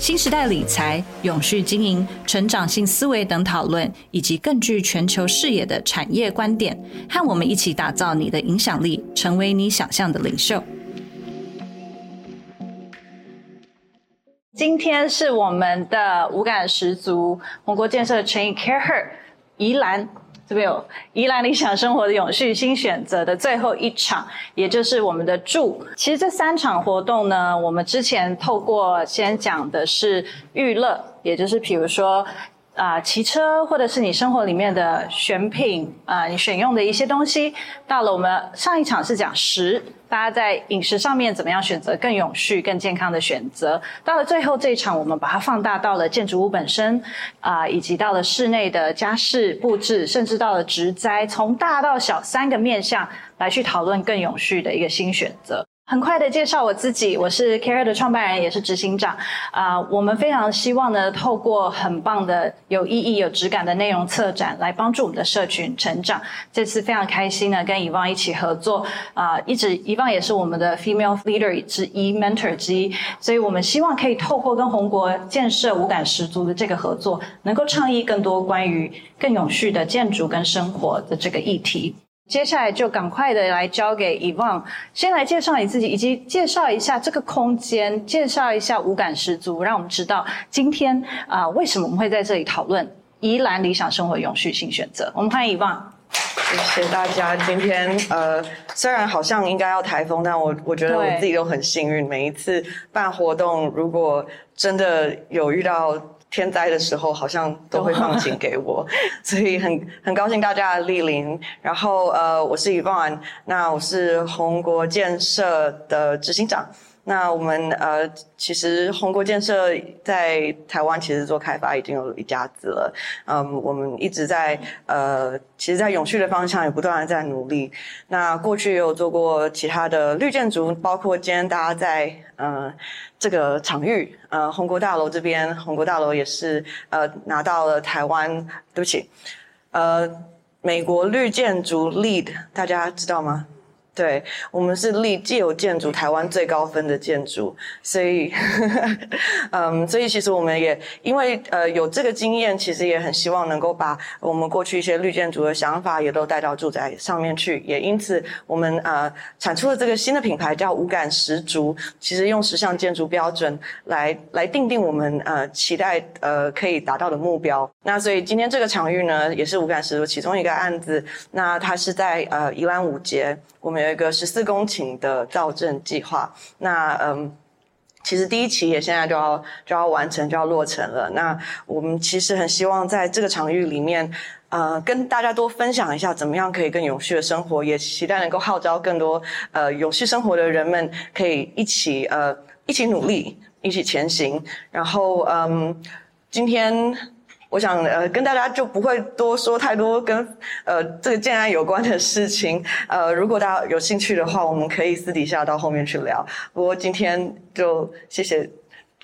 新时代理财、永续经营、成长性思维等讨论，以及更具全球视野的产业观点，和我们一起打造你的影响力，成为你想象的领袖。今天是我们的五感十足我国建设乘以 CAREhER 宜兰。这边有宜兰理想生活的永续新选择的最后一场，也就是我们的住。其实这三场活动呢，我们之前透过先讲的是娱乐，也就是比如说。啊、骑车或者是你生活里面的选品啊、你选用的一些东西，到了我们上一场是讲食，大家在饮食上面怎么样选择更永续、更健康的选择。到了最后这一场，我们把它放大到了建筑物本身啊、以及到了室内的家饰布置，甚至到了植栽，从大到小三个面向来去讨论更永续的一个新选择。很快的介绍我自己，我是 Care 的创办人，也是执行长。啊、我们非常希望呢，透过很棒的、有意义、有质感的内容策展，来帮助我们的社群成长。这次非常开心呢，跟 Yvonne 一起合作。啊、一直 Yvonne 也是我们的 Female Leader 之一，Mentor 之一。所以我们希望可以透过跟红国建设五感十足的这个合作，能够倡议更多关于更永续的建筑跟生活的这个议题。接下来就赶快的来交给 Yvonne，先来介绍你自己，以及介绍一下这个空间，介绍一下五感十足，让我们知道今天啊、呃、为什么我们会在这里讨论宜兰理想生活永续性选择。我们欢迎 Yvonne。谢谢大家。今天呃，虽然好像应该要台风，但我我觉得我自己都很幸运。每一次办活动，如果真的有遇到。天灾的时候，好像都会放晴给我，所以很很高兴大家的莅临。然后呃，我是 Yvonne，那我是宏国建设的执行长。那我们呃，其实宏国建设在台湾其实做开发已经有一家子了。嗯，我们一直在呃，其实，在永续的方向也不断的在努力。那过去也有做过其他的绿建筑，包括今天大家在呃这个场域，呃红国大楼这边，红国大楼也是呃拿到了台湾，对不起，呃美国绿建筑 Lead，大家知道吗？对，我们是立既有建筑台湾最高分的建筑，所以，嗯，所以其实我们也因为呃有这个经验，其实也很希望能够把我们过去一些绿建筑的想法也都带到住宅上面去，也因此我们呃产出了这个新的品牌叫五感十足，其实用十项建筑标准来来定定我们呃期待呃可以达到的目标。那所以今天这个场域呢，也是五感十足其中一个案子，那它是在呃宜兰五结，我们。一个十四公顷的造镇计划，那嗯，其实第一期也现在就要就要完成，就要落成了。那我们其实很希望在这个场域里面，呃，跟大家多分享一下怎么样可以更永续的生活，也期待能够号召更多呃永续生活的人们可以一起呃一起努力，一起前行。然后嗯，今天。我想呃跟大家就不会多说太多跟呃这个建安有关的事情，呃如果大家有兴趣的话，我们可以私底下到后面去聊。不过今天就谢谢。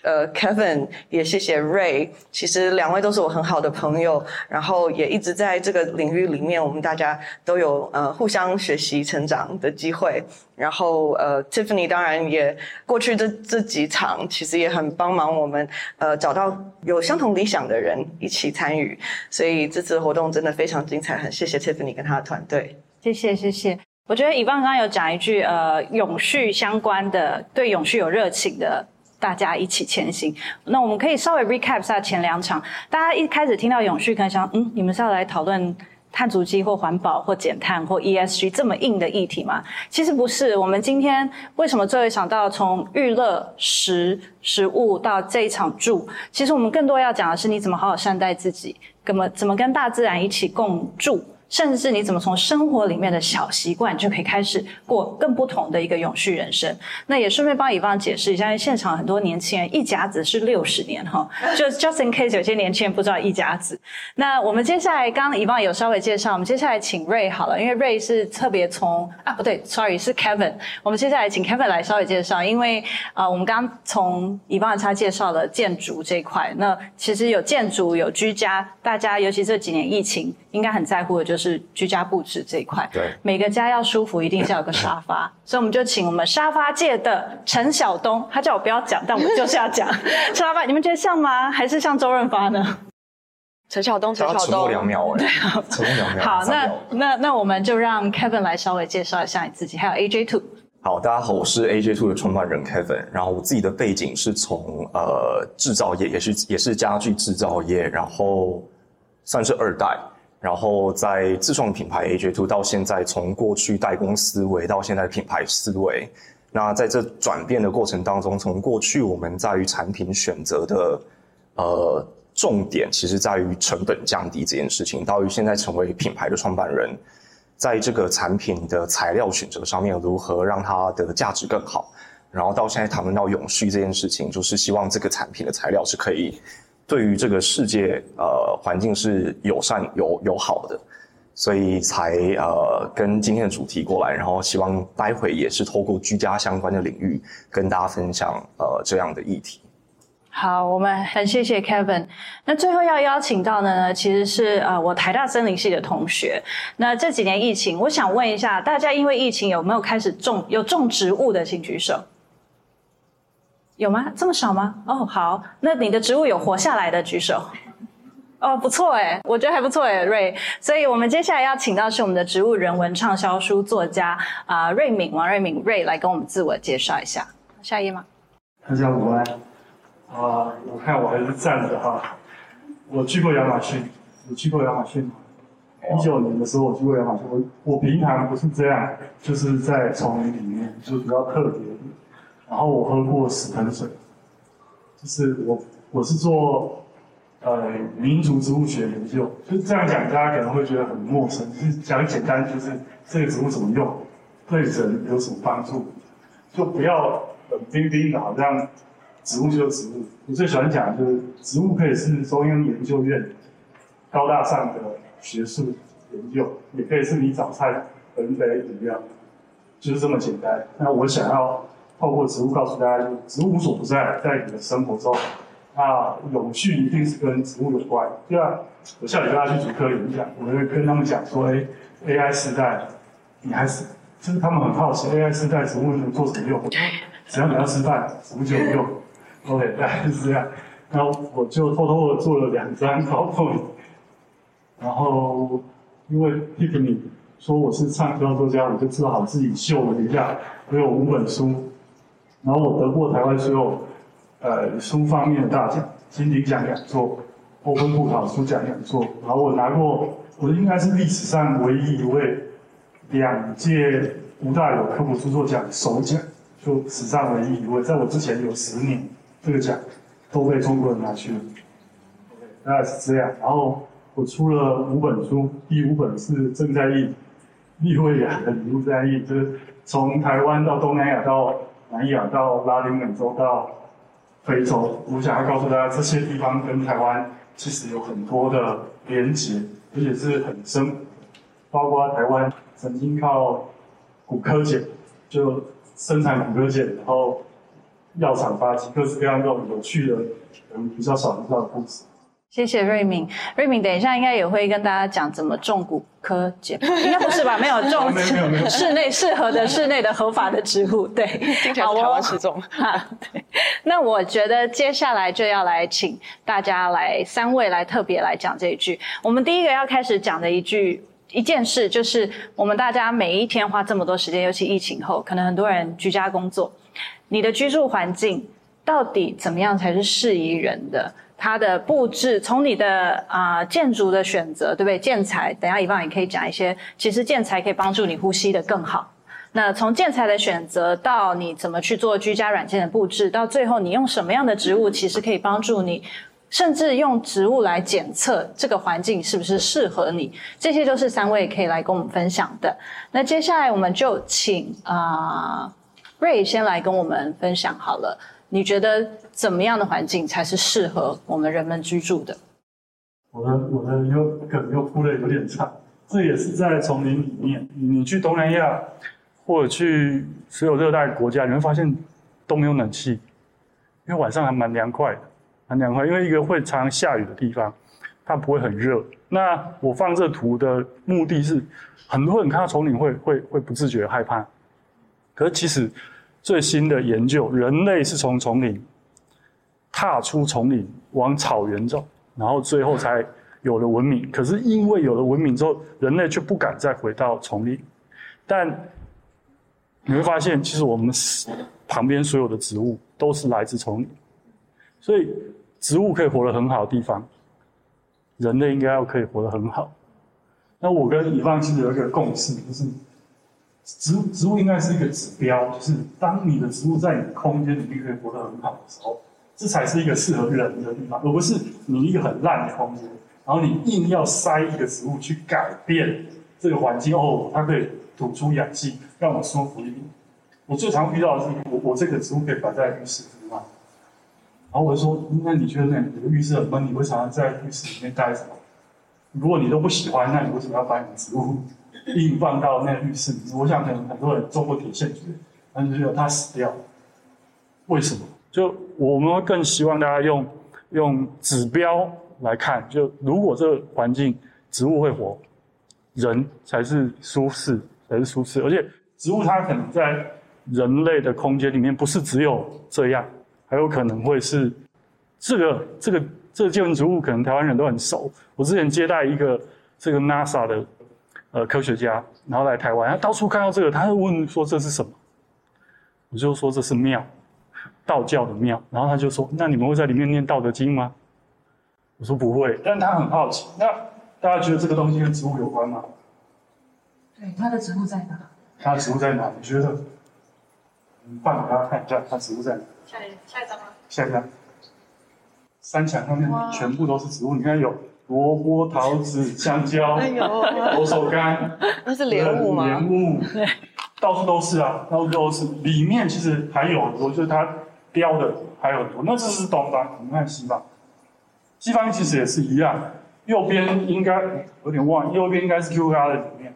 呃，Kevin 也谢谢 Ray，其实两位都是我很好的朋友，然后也一直在这个领域里面，我们大家都有呃互相学习成长的机会。然后呃，Tiffany 当然也过去这这几场，其实也很帮忙我们呃找到有相同理想的人一起参与，所以这次活动真的非常精彩，很谢谢 Tiffany 跟他的团队。谢谢谢谢，我觉得以旺刚刚有讲一句呃永续相关的，对永续有热情的。大家一起前行。那我们可以稍微 recap 下前两场。大家一开始听到永续，可能想，嗯，你们是要来讨论碳足迹或环保或减碳或 ESG 这么硬的议题吗？其实不是。我们今天为什么最后想到从娱乐、食、食物到这一场住？其实我们更多要讲的是，你怎么好好善待自己，怎么怎么跟大自然一起共住。甚至你怎么从生活里面的小习惯就可以开始过更不同的一个永续人生。那也顺便帮以方解释一下，因为现场很多年轻人一甲子是六十年哈，就 just in case 有些年轻人不知道一甲子。那我们接下来刚刚以方有稍微介绍，我们接下来请 Ray 好了，因为 Ray 是特别从啊不对，sorry 是 Kevin，我们接下来请 Kevin 来稍微介绍，因为啊、呃、我们刚刚从以方他介绍了建筑这一块，那其实有建筑有居家，大家尤其这几年疫情应该很在乎的就是。就是居家布置这一块，对，每个家要舒服，一定是要有个沙发，所以我们就请我们沙发界的陈晓东，他叫我不要讲，但我就是要讲 沙发，你们觉得像吗？还是像周润发呢？陈晓东，陈晓东，沉默两秒，对啊，沉默两秒。好，那那那我们就让 Kevin 来稍微介绍一下你自己，还有 AJ Two。好，大家好，我是 AJ Two 的创办人 Kevin，然后我自己的背景是从呃制造业，也是也是家具制造业，然后算是二代。然后在自创品牌 AJ Two 到现在，从过去代工思维到现在品牌思维，那在这转变的过程当中，从过去我们在于产品选择的呃重点，其实在于成本降低这件事情，到于现在成为品牌的创办人，在这个产品的材料选择上面如何让它的价值更好，然后到现在谈论到永续这件事情，就是希望这个产品的材料是可以。对于这个世界，呃，环境是友善、友友好的，所以才呃跟今天的主题过来，然后希望待会也是透过居家相关的领域跟大家分享呃这样的议题。好，我们很谢谢 Kevin。那最后要邀请到的呢，其实是呃我台大森林系的同学。那这几年疫情，我想问一下大家，因为疫情有没有开始种有种植物的，请举手。有吗？这么少吗？哦，好，那你的植物有活下来的举手。哦，不错哎，我觉得还不错哎，瑞。所以我们接下来要请到是我们的植物人文畅销书作家啊、呃，瑞敏王瑞敏瑞来跟我们自我介绍一下。下一页吗？大家午安。啊，我看我还是站着哈。我去过亚马逊，我去过亚马逊。一九年的时候我去过亚马逊，我我平常不是这样，就是在丛林里面，就比较特别。然后我喝过死藤水，就是我我是做呃民族植物学研究，就是这样讲大家可能会觉得很陌生。就是讲简单，就是这个植物怎么用，对人有什么帮助，就不要冷冰冰的，好像植物就是植物。我最喜欢讲就是植物可以是中央研究院高大上的学术研究，也可以是你早餐盆杯饮料，就是这么简单。那我想要。透过植物告诉大家，就植物无所不在，在你的生活中。那永续一定是跟植物有关。对啊，我下礼拜要去主科演讲，我会跟他们讲说，哎，AI 时代，你还是就是他们很好奇，AI 时代植物能做什么用？只要你要吃饭，什么就有用。OK，大概是这样。然后我就偷偷的做了两张卡片。然后因为 Tiffany 说我是畅销作家，我就只好自己秀了一下，我有五本书。然后我得过台湾所有，呃，书方面的大奖，金鼎奖讲座、欧芬布考书奖讲座。然后我拿过，我应该是历史上唯一一位两届吴大有科普著作奖首奖，就史上唯一一位。在我之前有十年，这个奖都被中国人拿去了。OK，大概是这样。然后我出了五本书，第五本是正在译，利维亚的礼物在译，就是从台湾到东南亚到。南亚到拉丁美洲到非洲，我想要告诉大家，这些地方跟台湾其实有很多的连结，而且是很深。包括台湾曾经靠骨科碱就生产骨科碱，然后药厂发起，各式各样这种有趣的，嗯，比较少知道的故事。谢谢瑞敏，瑞敏等一下应该也会跟大家讲怎么种古柯碱，应该不是吧？没有 种室内适合的室内的合法的植物，对，听起来是台湾适种。哈，对。那我觉得接下来就要来请大家来三位来特别来讲这一句。我们第一个要开始讲的一句一件事，就是我们大家每一天花这么多时间，尤其疫情后，可能很多人居家工作，你的居住环境到底怎么样才是适宜人的？它的布置，从你的啊、建筑的选择，对不对？建材，等下以方也可以讲一些。其实建材可以帮助你呼吸的更好。那从建材的选择到你怎么去做居家软件的布置，到最后你用什么样的植物，其实可以帮助你甚至用植物来检测这个环境是不是适合你，这些都是三位可以来跟我们分享的。那接下来我们就请啊、呃、Ray 先来跟我们分享好了。你觉得怎么样的环境才是适合我们人们居住的？我的我的又可能又铺的有点差，这也是在丛林里面。你去东南亚或者去所有热带国家，你会发现都没有冷气，因为晚上还蛮凉快的。很凉快，因为一个会常常下雨的地方，它不会很热。那我放这图的目的是，很多人看到丛林会会会不自觉害怕。可是其实最新的研究，人类是从丛林踏出丛林往草原走，然后最后才有了文明。可是因为有了文明之后，人类却不敢再回到丛林。但你会发现，其实我们旁边所有的植物都是来自丛林。所以，植物可以活得很好的地方，人类应该要可以活得很好。那我跟以放其实有一个共识，就是植物植物应该是一个指标，就是当你的植物在你的空间里面可以活得很好的时候，这才是一个适合人的地方，而不是你一个很烂的空间，然后你硬要塞一个植物去改变这个环境哦，它可以吐出氧气，让我舒服一点。我最常遇到的是，我我这个植物可以摆在浴室里面。然后我就说，那你觉得那你的浴室很闷，你为啥在浴室里面待着？如果你都不喜欢，那你为什么要把你的植物硬放到那个浴室？我想可能很多人做过铁线蕨，但是就它死掉，为什么？就我们会更希望大家用用指标来看，就如果这个环境植物会活，人才是舒适，才是舒适，而且植物它可能在人类的空间里面不是只有这样。还有可能会是这个这个这个建筑物，可能台湾人都很熟。我之前接待一个这个 NASA 的呃科学家，然后来台湾，他到处看到这个，他就问说这是什么？我就说这是庙，道教的庙。然后他就说，那你们会在里面念《道德经》吗？我说不会，但他很好奇。那大家觉得这个东西跟植物有关吗？对，它的植物在哪？它的植物在哪？你觉得？你放给大家看一下，它植物在哪？下一下一张吗？下一张。山墙上面全部都是植物，你看有萝卜、桃子、香蕉、哎呦，佛手柑，那是莲雾吗？莲雾，对，到处都是啊，到处都是。里面其实还有很多，就是它雕的还有很多。那这是东方，你看西方，西方其实也是一样。右边应该有点忘，右边应该是 Q 嘎的里面。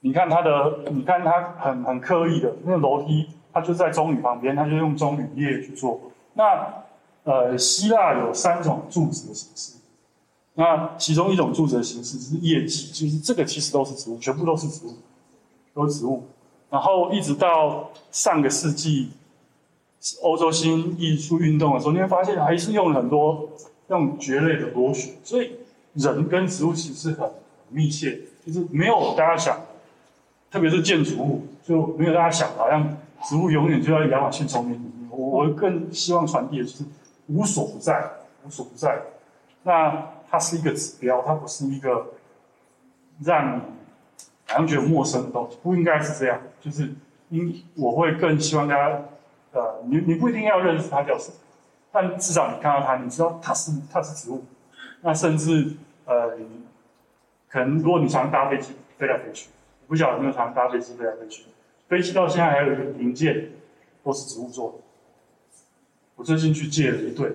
你看它的，你看它很很刻意的那个楼梯。它就在棕榈旁边，它就用棕榈叶去做。那呃，希腊有三种柱子的形式，那其中一种柱子的形式是叶基，就是这个其实都是植物，全部都是植物，都是植物。然后一直到上个世纪，欧洲新艺术运动的时候，你会发现还是用了很多用蕨类的螺旋，所以人跟植物其实很密切，就是没有大家想，特别是建筑物，就没有大家想好像。植物永远就在亚马逊丛林里面。我我更希望传递的就是无所不在，无所不在。那它是一个指标，它不是一个让你好像觉得陌生的东西，不应该是这样。就是因我会更希望大家，呃，你你不一定要认识它叫什么，但至少你看到它，你知道它是它是植物。那甚至呃，可能如果你常搭飞机飞来飞去，我不晓得有没有常搭飞机飞来飞去。飞机到现在还有一个零件，都是植物做的。我最近去借了一对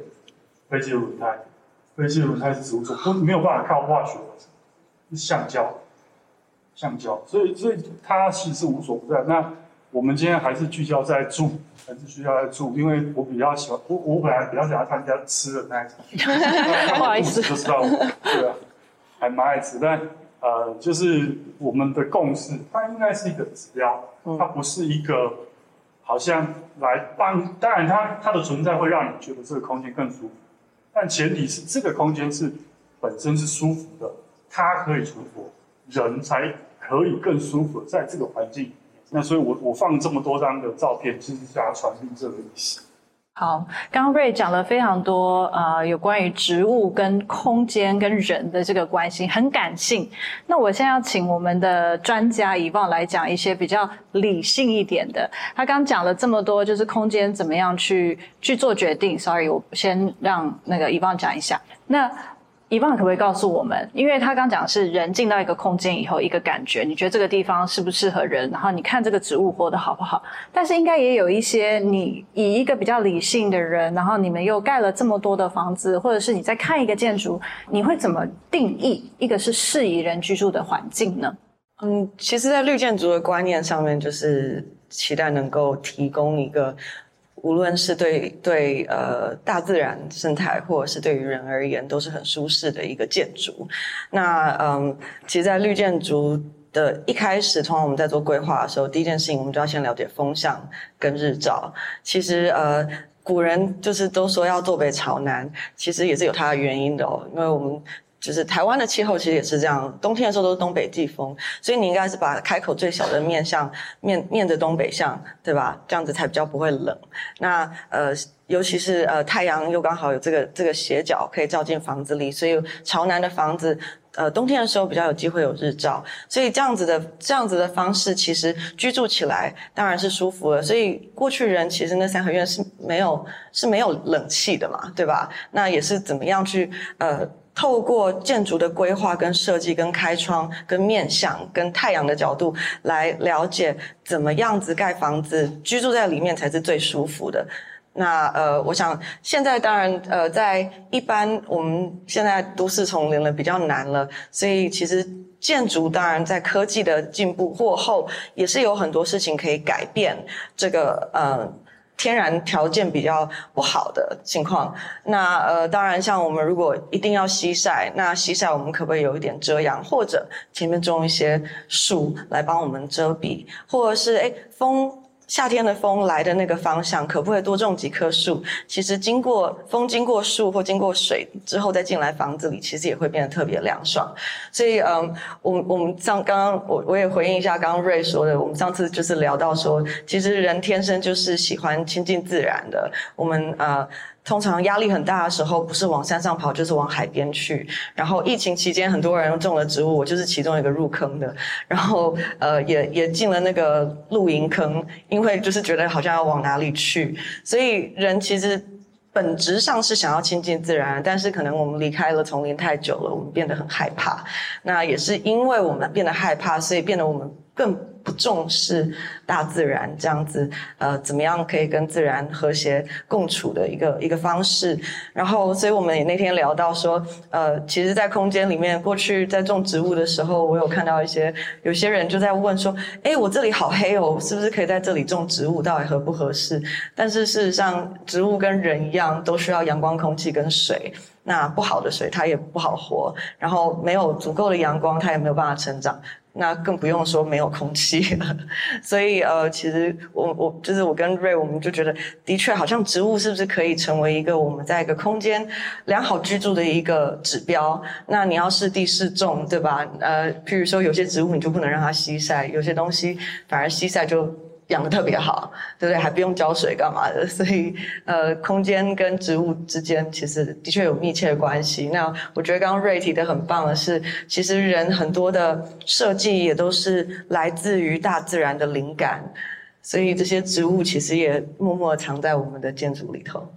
飞机的轮胎，飞机轮胎是植物做没有办法靠化学，是橡胶，橡胶。所以，所以它其实是无所不在。那我们今天还是聚焦在住，还是聚焦在住，因为我比较喜欢，我我本来比较喜欢参加吃的那一场，不好意思，就知道我，对啊，还蛮爱吃，但。呃，就是我们的共识，它应该是一个指标，它不是一个好像来帮。当然，它它的存在会让你觉得这个空间更舒服，但前提是这个空间是本身是舒服的，它可以存活，人才可以更舒服在这个环境里面。那所以我我放这么多张的照片，其实是想要传递这个意思。好，刚刚瑞讲了非常多，呃，有关于植物跟空间跟人的这个关系，很感性。那我现在要请我们的专家伊旺来讲一些比较理性一点的。他刚讲了这么多，就是空间怎么样去去做决定。Sorry，我先让那个伊旺讲一下。那 Yvonne 可不可以告诉我们？因为他刚讲是人进到一个空间以后一个感觉，你觉得这个地方适不适合人？然后你看这个植物活得好不好？但是应该也有一些你以一个比较理性的人，然后你们又盖了这么多的房子，或者是你在看一个建筑，你会怎么定义一个是适宜人居住的环境呢？嗯，其实，在绿建筑的观念上面，就是期待能够提供一个。无论是对对呃大自然生态，或者是对于人而言，都是很舒适的一个建筑。那嗯，其实，在绿建筑的一开始，通常我们在做规划的时候，第一件事情我们就要先了解风向跟日照。其实呃，古人就是都说要坐北朝南，其实也是有它的原因的哦，因为我们。就是台湾的气候其实也是这样，冬天的时候都是东北季风，所以你应该是把开口最小的面向面面着东北向，对吧？这样子才比较不会冷。那呃，尤其是呃太阳又刚好有这个这个斜角可以照进房子里，所以朝南的房子呃冬天的时候比较有机会有日照，所以这样子的这样子的方式其实居住起来当然是舒服了。所以过去人其实那三合院是没有是没有冷气的嘛，对吧？那也是怎么样去呃。透过建筑的规划、跟设计、跟开窗、跟面向、跟太阳的角度来了解怎么样子盖房子，居住在里面才是最舒服的。那呃，我想现在当然呃，在一般我们现在都市丛林了比较难了，所以其实建筑当然在科技的进步过后，也是有很多事情可以改变这个呃。天然条件比较不好的情况，那呃，当然像我们如果一定要西晒，那西晒我们可不可以有一点遮阳，或者前面种一些树来帮我们遮蔽，或者是诶风。夏天的风来的那个方向，可不可以多种几棵树？其实经过风、经过树或经过水之后，再进来房子里，其实也会变得特别凉爽。所以，嗯，我我们上刚刚我我也回应一下刚刚瑞说的，我们上次就是聊到说，其实人天生就是喜欢亲近自然的。我们呃。通常压力很大的时候，不是往山上跑，就是往海边去。然后疫情期间，很多人种了植物，我就是其中一个入坑的。然后呃，也也进了那个露营坑，因为就是觉得好像要往哪里去。所以人其实本质上是想要亲近自然，但是可能我们离开了丛林太久了，我们变得很害怕。那也是因为我们变得害怕，所以变得我们更。不重视大自然这样子，呃，怎么样可以跟自然和谐共处的一个一个方式。然后，所以我们也那天聊到说，呃，其实，在空间里面，过去在种植物的时候，我有看到一些有些人就在问说，诶，我这里好黑哦，是不是可以在这里种植物？到底合不合适？但是事实上，植物跟人一样，都需要阳光、空气跟水。那不好的水，它也不好活。然后没有足够的阳光，它也没有办法成长。那更不用说没有空气了，所以呃，其实我我就是我跟 Ray，我们就觉得的确好像植物是不是可以成为一个我们在一个空间良好居住的一个指标？那你要是地适种，对吧？呃，譬如说有些植物你就不能让它吸晒，有些东西反而吸晒就。养的特别好，对不对？还不用浇水干嘛的？所以，呃，空间跟植物之间其实的确有密切的关系。那我觉得刚刚瑞提的很棒的是，其实人很多的设计也都是来自于大自然的灵感，所以这些植物其实也默默藏在我们的建筑里头。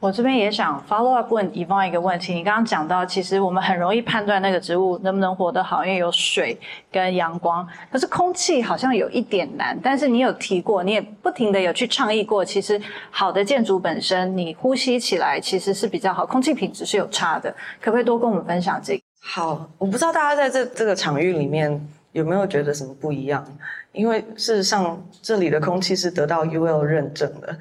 我这边也想 follow up 问 Yvonne 一个问题。你刚刚讲到，其实我们很容易判断那个植物能不能活得好，因为有水跟阳光。可是空气好像有一点难。但是你有提过，你也不停的有去倡议过，其实好的建筑本身，你呼吸起来其实是比较好，空气品质是有差的。可不可以多跟我们分享这个？好，我不知道大家在这这个场域里面有没有觉得什么不一样？因为事实上，这里的空气是得到 UL 认证的。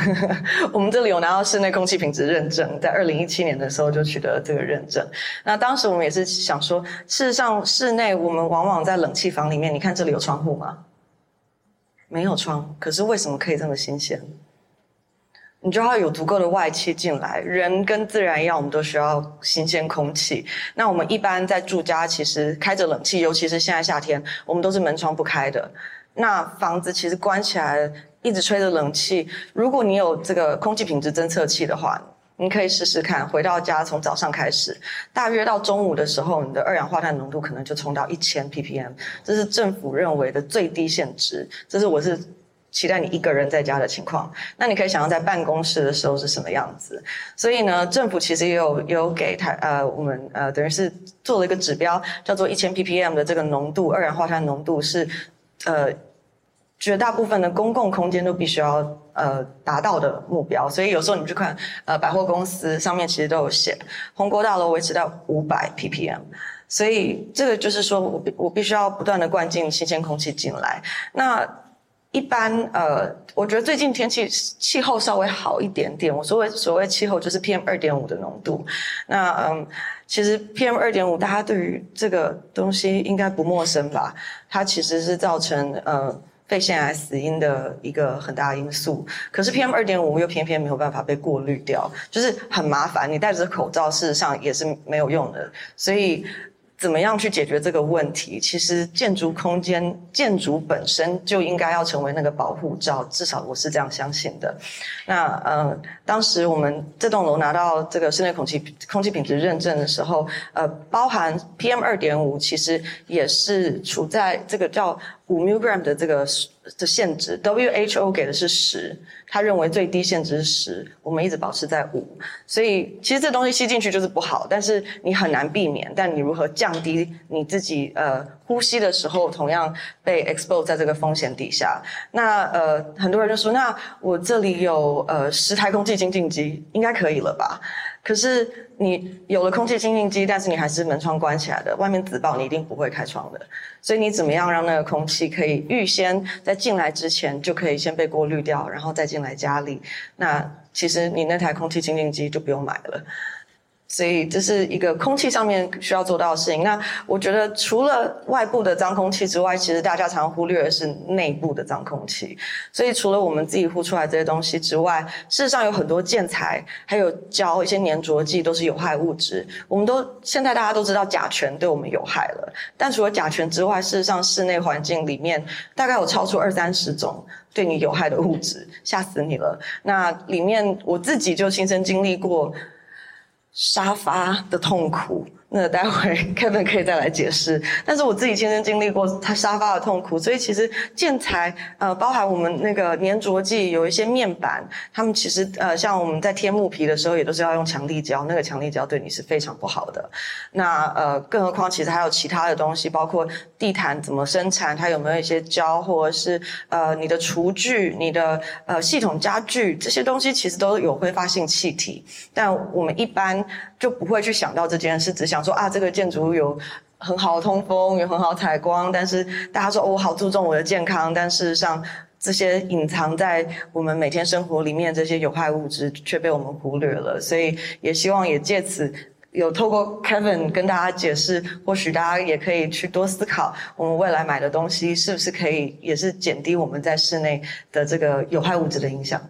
我们这里有拿到室内空气品质认证，在二零一七年的时候就取得了这个认证。那当时我们也是想说，事实上室内我们往往在冷气房里面，你看这里有窗户吗？没有窗，可是为什么可以这么新鲜？你就要有足够的外气进来，人跟自然一样，我们都需要新鲜空气。那我们一般在住家，其实开着冷气，尤其是现在夏天，我们都是门窗不开的。那房子其实关起来，一直吹着冷气。如果你有这个空气品质侦测器的话，你可以试试看，回到家从早上开始，大约到中午的时候，你的二氧化碳浓度可能就冲到一千 ppm，这是政府认为的最低限值。这是我是期待你一个人在家的情况。那你可以想象在办公室的时候是什么样子。所以呢，政府其实也有也有给台呃我们呃等于是做了一个指标，叫做一千 ppm 的这个浓度，二氧化碳浓度是呃。绝大部分的公共空间都必须要呃达到的目标，所以有时候你去看呃百货公司上面其实都有写，宏国大楼维持到五百 ppm，所以这个就是说我我必须要不断的灌进新鲜空气进来。那一般呃，我觉得最近天气气候稍微好一点点。我所谓所谓气候就是 PM 二点五的浓度。那嗯，其实 PM 二点五大家对于这个东西应该不陌生吧？它其实是造成呃。肺腺癌死因的一个很大因素，可是 PM 二点五又偏偏没有办法被过滤掉，就是很麻烦。你戴着口罩，事实上也是没有用的，所以。怎么样去解决这个问题？其实建筑空间、建筑本身就应该要成为那个保护罩，至少我是这样相信的。那呃，当时我们这栋楼拿到这个室内空气空气品质认证的时候，呃，包含 PM 二点五，其实也是处在这个叫五 mg 的这个的限值，WHO 给的是十。他认为最低限值是十，我们一直保持在五，所以其实这东西吸进去就是不好，但是你很难避免。但你如何降低你自己呃呼吸的时候同样被 expose 在这个风险底下？那呃很多人就说，那我这里有呃十台空气清净机，应该可以了吧？可是你有了空气清净机，但是你还是门窗关起来的，外面紫爆，你一定不会开窗的。所以你怎么样让那个空气可以预先在进来之前就可以先被过滤掉，然后再进来家里？那其实你那台空气清净机就不用买了。所以这是一个空气上面需要做到的事情。那我觉得除了外部的脏空气之外，其实大家常忽略的是内部的脏空气。所以除了我们自己呼出来这些东西之外，事实上有很多建材、还有胶、一些粘着剂都是有害物质。我们都现在大家都知道甲醛对我们有害了，但除了甲醛之外，事实上室内环境里面大概有超出二三十种对你有害的物质，吓死你了。那里面我自己就亲身经历过。沙发的痛苦。那待会 Kevin 可以再来解释，但是我自己亲身经历过他沙发的痛苦，所以其实建材呃，包含我们那个粘着剂，有一些面板，他们其实呃，像我们在贴木皮的时候，也都是要用强力胶，那个强力胶对你是非常不好的。那呃，更何况其实还有其他的东西，包括地毯怎么生产，它有没有一些胶，或者是呃你的厨具、你的呃系统家具这些东西，其实都有挥发性气体，但我们一般就不会去想到这件事，只想。说啊，这个建筑有很好的通风，有很好采光，但是大家说，哦，我好注重我的健康，但事实上这些隐藏在我们每天生活里面这些有害物质却被我们忽略了，所以也希望也借此有透过 Kevin 跟大家解释，或许大家也可以去多思考，我们未来买的东西是不是可以也是减低我们在室内的这个有害物质的影响。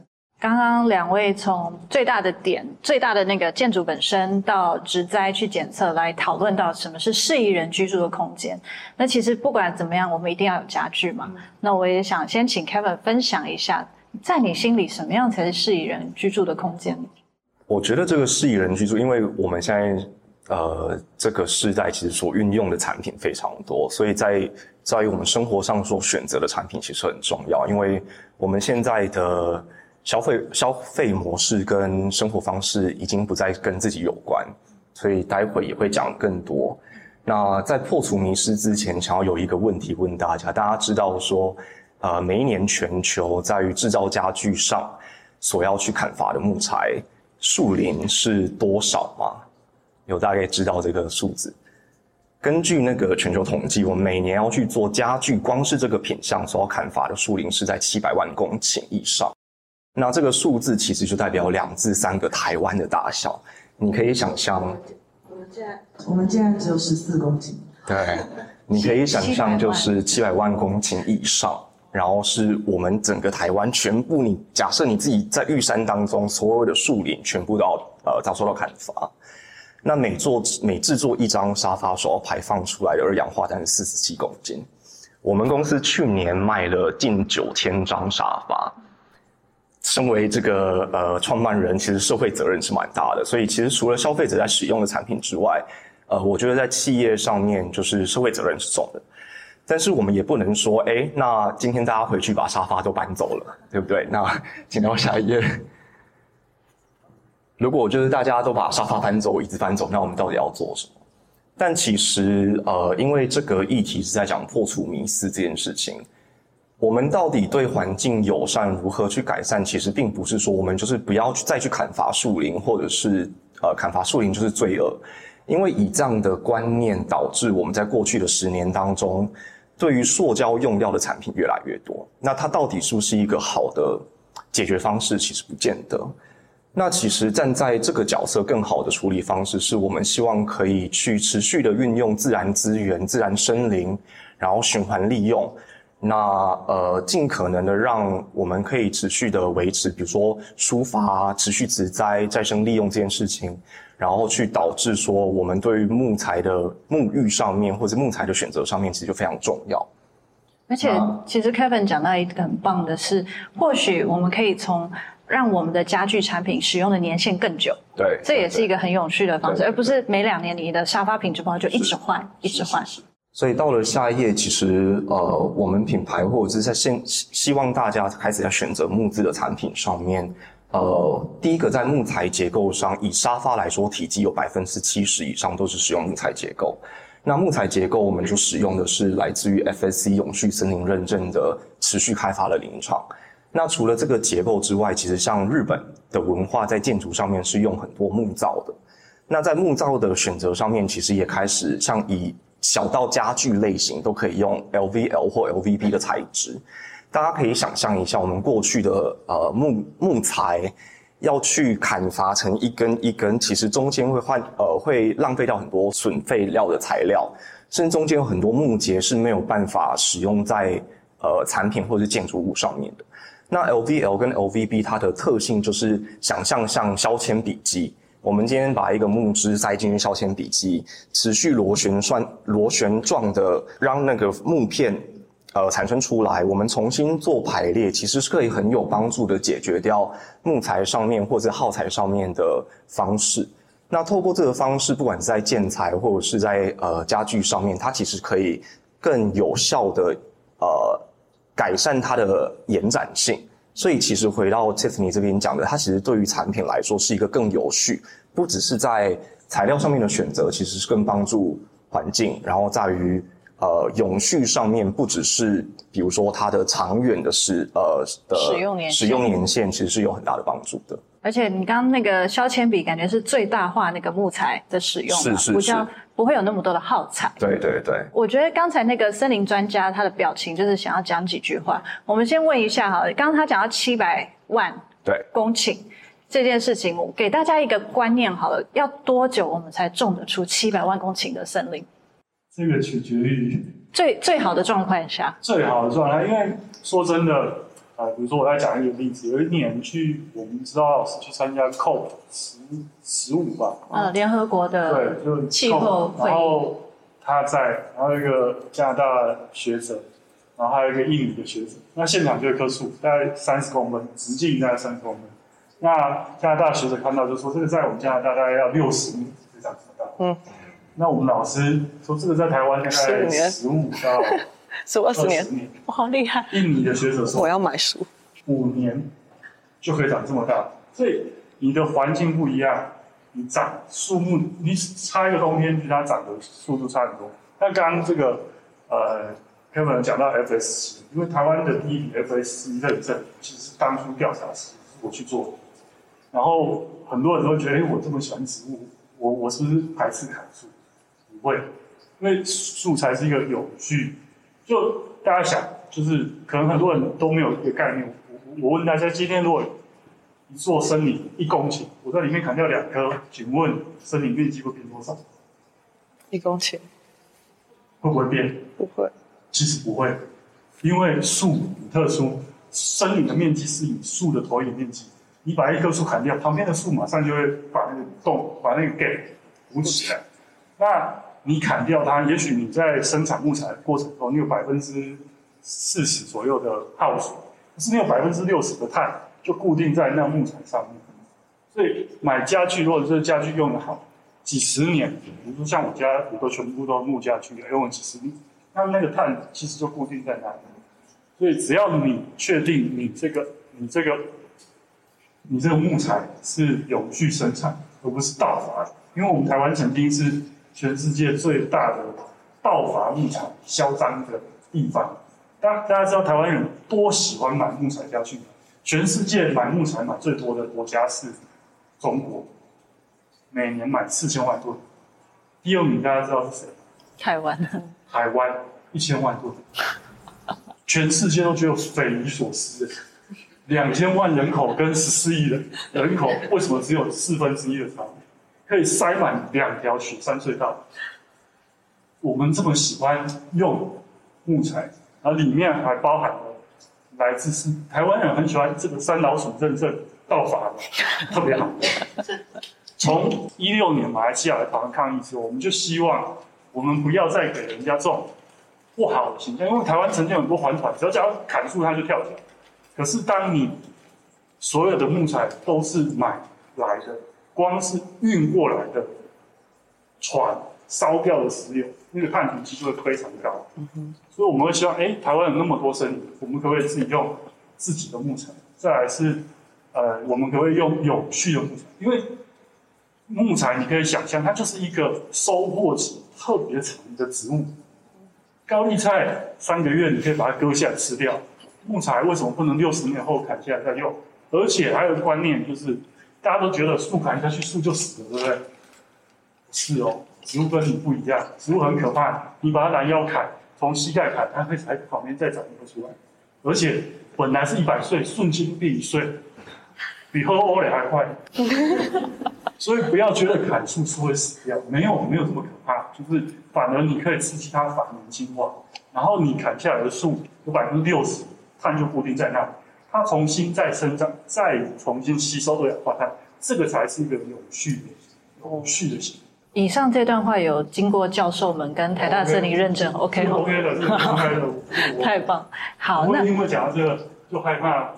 刚刚两位从最大的点、最大的那个建筑本身到植栽去检测，来讨论到什么是适宜人居住的空间。那其实不管怎么样，我们一定要有家具嘛。那我也想先请 Kevin 分享一下，在你心里什么样才是适宜人居住的空间？我觉得这个适宜人居住，因为我们现在呃这个时代其实所运用的产品非常多，所以在在于我们生活上所选择的产品其实很重要，因为我们现在的。消费消费模式跟生活方式已经不再跟自己有关，所以待会也会讲更多。那在破除迷失之前，想要有一个问题问大家：大家知道说，呃，每一年全球在于制造家具上所要去砍伐的木材树林是多少吗？有大概知道这个数字？根据那个全球统计，我们每年要去做家具，光是这个品项所要砍伐的树林是在七百万公顷以上。那这个数字其实就代表两至三个台湾的大小，你可以想象。我们现在我们现在只有十四公斤。对，你可以想象就是七百万公顷以上，然后是我们整个台湾全部你。你假设你自己在玉山当中所有的树林全部都要呃遭受到砍伐，那每做每制作一张沙发所要排放出来的二氧化碳是四十七公斤。我们公司去年卖了近九千张沙发。身为这个呃创办人，其实社会责任是蛮大的。所以其实除了消费者在使用的产品之外，呃，我觉得在企业上面就是社会责任是重的。但是我们也不能说，哎，那今天大家回去把沙发都搬走了，对不对？那请到下一页。如果就是大家都把沙发搬走，椅子搬走，那我们到底要做什么？但其实呃，因为这个议题是在讲破除迷思这件事情。我们到底对环境友善，如何去改善？其实并不是说我们就是不要去再去砍伐树林，或者是呃砍伐树林就是罪恶。因为以这样的观念导致我们在过去的十年当中，对于塑胶用料的产品越来越多。那它到底是不是一个好的解决方式？其实不见得。那其实站在这个角色，更好的处理方式是我们希望可以去持续的运用自然资源、自然森林，然后循环利用。那呃，尽可能的让我们可以持续的维持，比如说疏伐、持续植栽、再生利用这件事情，然后去导致说我们对于木材的沐浴上面或者木材的选择上面，其实就非常重要。而且，其实 Kevin 讲到一个很棒的是，或许我们可以从让我们的家具产品使用的年限更久，对，这也是一个很有趣的方式，而不是每两年你的沙发品质不好就一直换，一直换。所以到了下一页，其实呃，我们品牌或者是在现希望大家开始在选择木质的产品上面，呃，第一个在木材结构上，以沙发来说，体积有百分之七十以上都是使用木材结构。那木材结构，我们就使用的是来自于 FSC 永续森林认证的持续开发的林场。那除了这个结构之外，其实像日本的文化在建筑上面是用很多木造的。那在木造的选择上面，其实也开始像以小到家具类型都可以用 LVL 或 LVP 的材质，大家可以想象一下，我们过去的呃木木材要去砍伐成一根一根，其实中间会换呃会浪费掉很多损废料的材料，甚至中间有很多木节是没有办法使用在呃产品或者是建筑物上面的。那 LVL 跟 LVP 它的特性就是想象像削铅笔机。我们今天把一个木枝塞进去削铅笔机，持续螺旋转、螺旋状的让那个木片，呃，产生出来。我们重新做排列，其实是可以很有帮助的解决掉木材上面或者耗材上面的方式。那透过这个方式，不管是在建材或者是在呃家具上面，它其实可以更有效的呃改善它的延展性。所以其实回到 Tiffany 这边讲的，它其实对于产品来说是一个更有序，不只是在材料上面的选择，其实是更帮助环境，然后在于呃永续上面，不只是比如说它的长远的使呃的使用年使用年限，其实是有很大的帮助的。而且你刚刚那个削铅笔，感觉是最大化那个木材的使用，是是是。不会有那么多的耗材。对对对，我觉得刚才那个森林专家他的表情就是想要讲几句话。我们先问一下哈，刚刚他讲到七百万对公顷这件事情，我给大家一个观念好了，要多久我们才种得出七百万公顷的森林？这个取决于最最好的状况下，最好的状态，因为说真的。啊，比如说我再讲一个例子，有一年去，我们知道是去参加 COP 十十五吧，嗯，联合国的对，就气候然后他在，然后一个加拿大学者，然后还有一个印尼的学者，那现场就一棵树，大概三十公分，直径大概三十公分，那加拿大学者看到就说，这个在我们加拿大大概要六十米，非常大，嗯，那我们老师说这个在台湾大概十五到。是二十年，我好厉害！印尼的学者说，我要买树，五年就可以长这么大。所以你的环境不一样，你长树木，你差一个冬天，它长的速度差很多。那刚刚这个呃，Kevin 讲到 FSC，因为台湾的第一笔 FSC 认证，其实是当初调查时我去做的。然后很多人都觉得，哎，我这么喜欢植物，我我是不是排斥砍树？不会，因为树才是一个有序。就大家想，就是可能很多人都没有一个概念。我我问大家，今天如果一座森林一公顷，我在里面砍掉两棵，请问森林面积会变多少？一公顷会不会变？不会。其实不会，因为树很特殊，森林的面积是以树的投影面积。你把一棵树砍掉，旁边的树马上就会把那个洞、把那个 gap 补起来。那你砍掉它，也许你在生产木材的过程中，你有百分之四十左右的耗损，可是你有百分之六十的碳就固定在那木材上面。所以买家具，如果这个家具用得好，几十年，比如说像我家，我都全部都木家具，用了几十年，那那个碳其实就固定在那里。所以只要你确定你这个、你这个、你这个木材是永续生产，而不是盗伐，因为我们台湾曾经是全世界最大的盗伐木材销赃的地方。大大家知道台湾人多喜欢买木材家具吗？全世界买木材买最多的国家是中国，每年买四千万吨。第二名大家知道是谁？台湾。台湾一千万吨。全世界都觉得匪夷所思，两千万人口跟十四亿人人口，为什么只有四分之一的差别？可以塞满两条雪山隧道。我们这么喜欢用木材，然后里面还包含了来自是台湾人很喜欢这个三老鼠认证盗伐，特别好。从一六年马来西亚来台湾抗议之后，我们就希望我们不要再给人家这种不好的形象，因为台湾曾经很多环团，只要讲砍树它就跳脚。可是当你所有的木材都是买来的，光是运过来的船烧掉的石油，那个碳足迹就会非常高。所以我们会希望，哎，台湾有那么多森林，我们可不可以自己用自己的木材？再来是，呃，我们可不可以用有序的木材？因为木材你可以想象，它就是一个收获期特别长的植物。高丽菜三个月你可以把它割下来吃掉，木材为什么不能六十年后砍下来再用？而且还有个观念就是，大家都觉得树砍下去树就死了，对不对？不是哦，植物跟你不一样，植物很可怕，你把它拦腰砍，从膝盖砍，它会在旁边再长一个出来，而且本来是一百岁，瞬间变一岁，比喝欧蕾还快。所以不要觉得砍树树会死掉，没有没有这么可怕，就是反而你可以刺激它反年轻化，然后你砍下来的树有百分之六十碳就固定在那，它重新再生长，再重新吸收二氧化碳，这个才是一个有序的、有序的型。以上这段话有经过教授们跟台大森林认证，OK OK 的，是 OK 的，太棒。好，那因为讲到这个就害怕。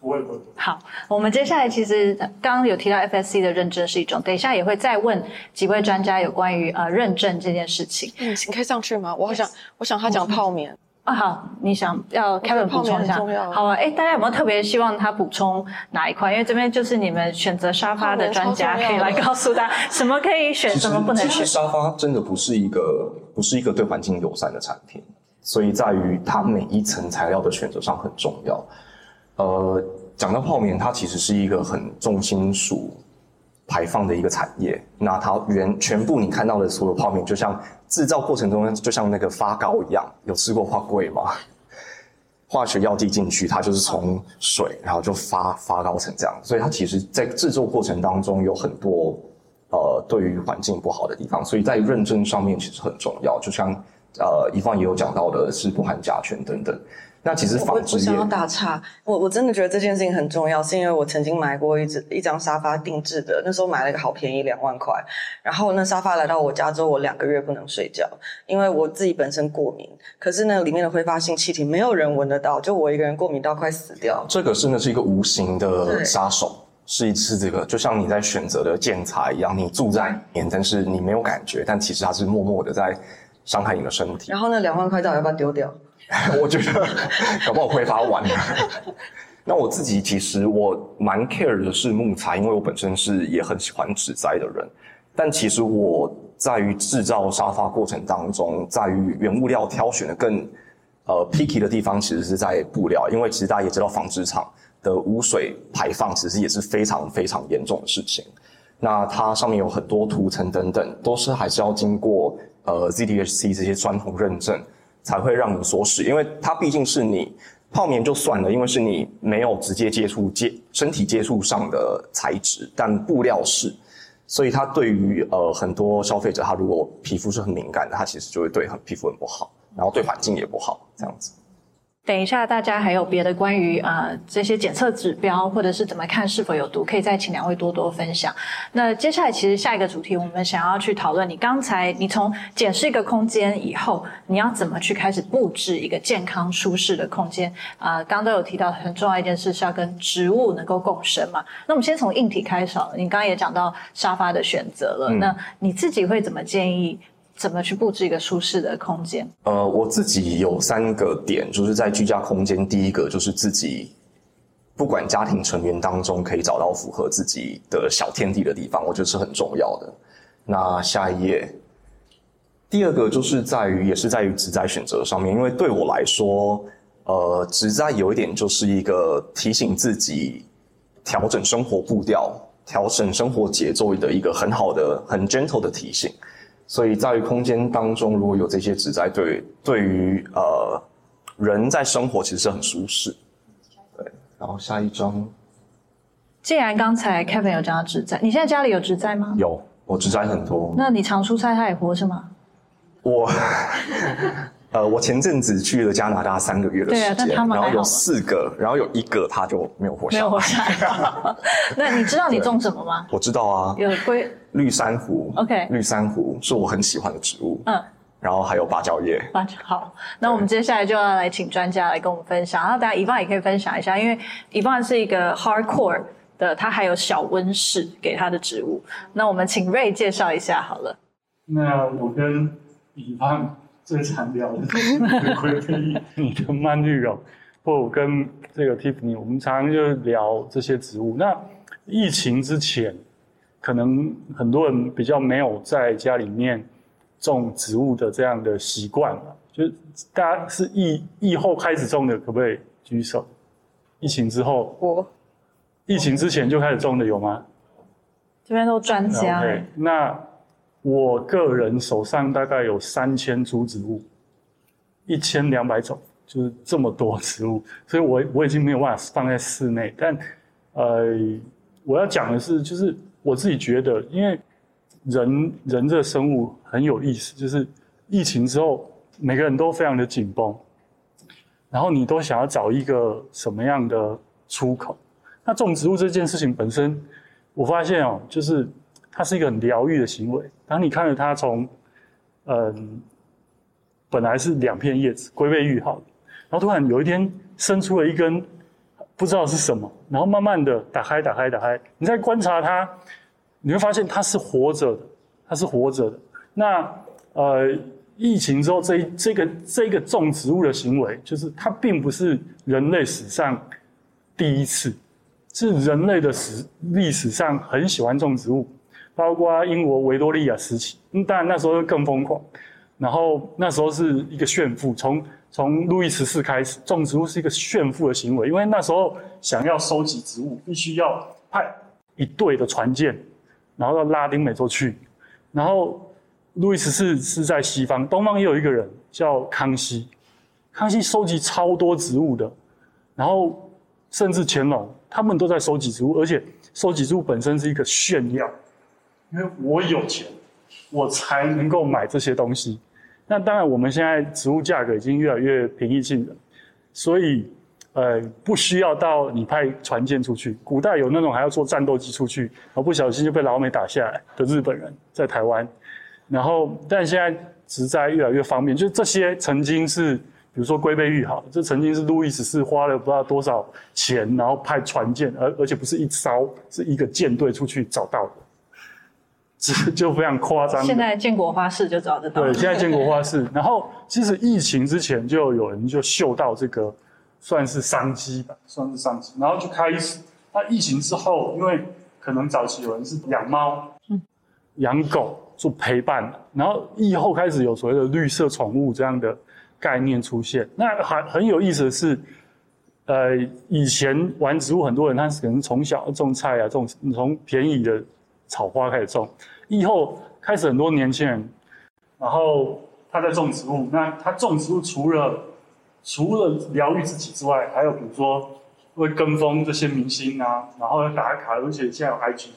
不会不会。好，我们接下来其实刚刚有提到 FSC 的认证是一种，等一下也会再问几位专家有关于呃认证这件事情。嗯，你可以上去吗？我好想，我想他讲泡棉。啊，好，你想要 Kevin 补充一下？好啊，哎，大家有没有特别希望他补充哪一块？因为这边就是你们选择沙发的专家，可以来告诉他 什么可以选，什么不能选。其实沙发真的不是一个不是一个对环境友善的产品，所以在于它每一层材料的选择上很重要。呃，讲到泡棉，它其实是一个很重金属排放的一个产业。那它原全部你看到的所有泡面，就像制造过程中，就像那个发糕一样。有吃过花桂吗？化学药剂进去，它就是从水，然后就发发糕成这样。所以它其实在制作过程当中有很多呃对于环境不好的地方，所以在认证上面其实很重要。就像呃乙方也有讲到的是不含甲醛等等。那其实纺织业，我想要打岔，我我真的觉得这件事情很重要，是因为我曾经买过一只一张沙发定制的，那时候买了一个好便宜，两万块。然后那沙发来到我家之后，我两个月不能睡觉，因为我自己本身过敏。可是呢里面的挥发性气体没有人闻得到，就我一个人过敏到快死掉。这个真的是一个无形的杀手，是一次这个，就像你在选择的建材一样，你住在里面，但是你没有感觉，但其实它是默默的在伤害你的身体。然后那两万块到底要不要丢掉？我觉得搞不好挥发完了。那我自己其实我蛮 care 的是木材，因为我本身是也很喜欢纸栽的人。但其实我在于制造沙发过程当中，在于原物料挑选的更呃 picky 的地方，其实是在布料，因为其实大家也知道纺织厂的污水排放其实也是非常非常严重的事情。那它上面有很多涂层等等，都是还是要经过呃 ZDHC 这些专项认证。才会让你锁死，因为它毕竟是你泡棉就算了，因为是你没有直接接触接身体接触上的材质，但布料是，所以它对于呃很多消费者，他如果皮肤是很敏感的，他其实就会对很皮肤很不好，然后对环境也不好，这样子。等一下，大家还有别的关于呃这些检测指标，或者是怎么看是否有毒，可以再请两位多多分享。那接下来，其实下一个主题，我们想要去讨论。你刚才你从检视一个空间以后，你要怎么去开始布置一个健康舒适的空间？啊、呃，刚刚都有提到很重要一件事是要跟植物能够共生嘛。那我们先从硬体开始。你刚刚也讲到沙发的选择了，嗯、那你自己会怎么建议？怎么去布置一个舒适的空间？呃，我自己有三个点，就是在居家空间，第一个就是自己，不管家庭成员当中可以找到符合自己的小天地的地方，我觉得是很重要的。那下一页，第二个就是在于，也是在于植栽选择上面，因为对我来说，呃，植栽有一点就是一个提醒自己调整生活步调、调整生活节奏的一个很好的、很 gentle 的提醒。所以在于空间当中，如果有这些植栽，对对于呃人在生活其实是很舒适。对，然后下一张。既然刚才 Kevin 有讲到植栽，你现在家里有植栽吗？有，我植栽很多。那你常出差，它也活是吗？我。呃，我前阵子去了加拿大三个月的时间，对啊，然后有四个，然后有一个他就没有活下来。没有活下来。那你知道你种什么吗？我知道啊，有龟绿珊瑚。OK，绿珊瑚是我很喜欢的植物。嗯，然后还有芭蕉叶。芭蕉好，那我们接下来就要来请专家来跟我们分享。然后大家一半也可以分享一下，因为一半是一个 hardcore 的，它还有小温室给它的植物。那我们请 Ray 介绍一下好了。那我跟以方。最常聊的是龟背芋，你的曼玉绒，或我跟这个 Tiffany，我们常常就聊这些植物。那疫情之前，可能很多人比较没有在家里面种植物的这样的习惯了，就是大家是疫疫后开始种的，可不可以举手？疫情之后，我疫情之前就开始种的有吗？这边都专家。Okay, 那。我个人手上大概有三千株植物，一千两百种，就是这么多植物，所以我我已经没有办法放在室内。但，呃，我要讲的是，就是我自己觉得，因为人人这生物很有意思，就是疫情之后，每个人都非常的紧绷，然后你都想要找一个什么样的出口。那种植物这件事情本身，我发现哦，就是。它是一个很疗愈的行为。当你看着它从，嗯，本来是两片叶子，龟背芋好，然后突然有一天伸出了一根，不知道是什么，然后慢慢的打开、打开、打开，你再观察它，你会发现它是活着的，它是活着的。那呃，疫情之后，这这个这个种植物的行为，就是它并不是人类史上第一次，是人类的史历史上很喜欢种植物。包括英国维多利亚时期，嗯，当然那时候更疯狂。然后那时候是一个炫富，从从路易十四开始，种植物是一个炫富的行为，因为那时候想要收集植物，必须要派一队的船舰，然后到拉丁美洲去。然后路易十四是在西方，东方也有一个人叫康熙，康熙收集超多植物的，然后甚至乾隆，他们都在收集植物，而且收集植物本身是一个炫耀。因为我有钱，我才能够买这些东西。那当然，我们现在植物价格已经越来越平易近人，所以呃，不需要到你派船舰出去。古代有那种还要坐战斗机出去，然后不小心就被老美打下来的日本人，在台湾。然后，但现在植栽越来越方便，就这些曾经是，比如说龟背芋好，这曾经是路易十四花了不知道多少钱，然后派船舰，而而且不是一艘，是一个舰队出去找到的。就非常夸张。现在建国花市就找得到。对，现在建国花市。然后其实疫情之前就有人就嗅到这个，算是商机吧，算是商机。然后就开始，那疫情之后，因为可能早期有人是养猫、嗯，养狗做陪伴，然后疫后开始有所谓的绿色宠物这样的概念出现。那很很有意思的是，呃，以前玩植物很多人他是可能从小种菜啊，种从便宜的。草花开始种，以后开始很多年轻人，然后他在种植物。那他种植物除了除了疗愈自己之外，还有比如说会跟风这些明星啊，然后要打卡，而且现在有 IG，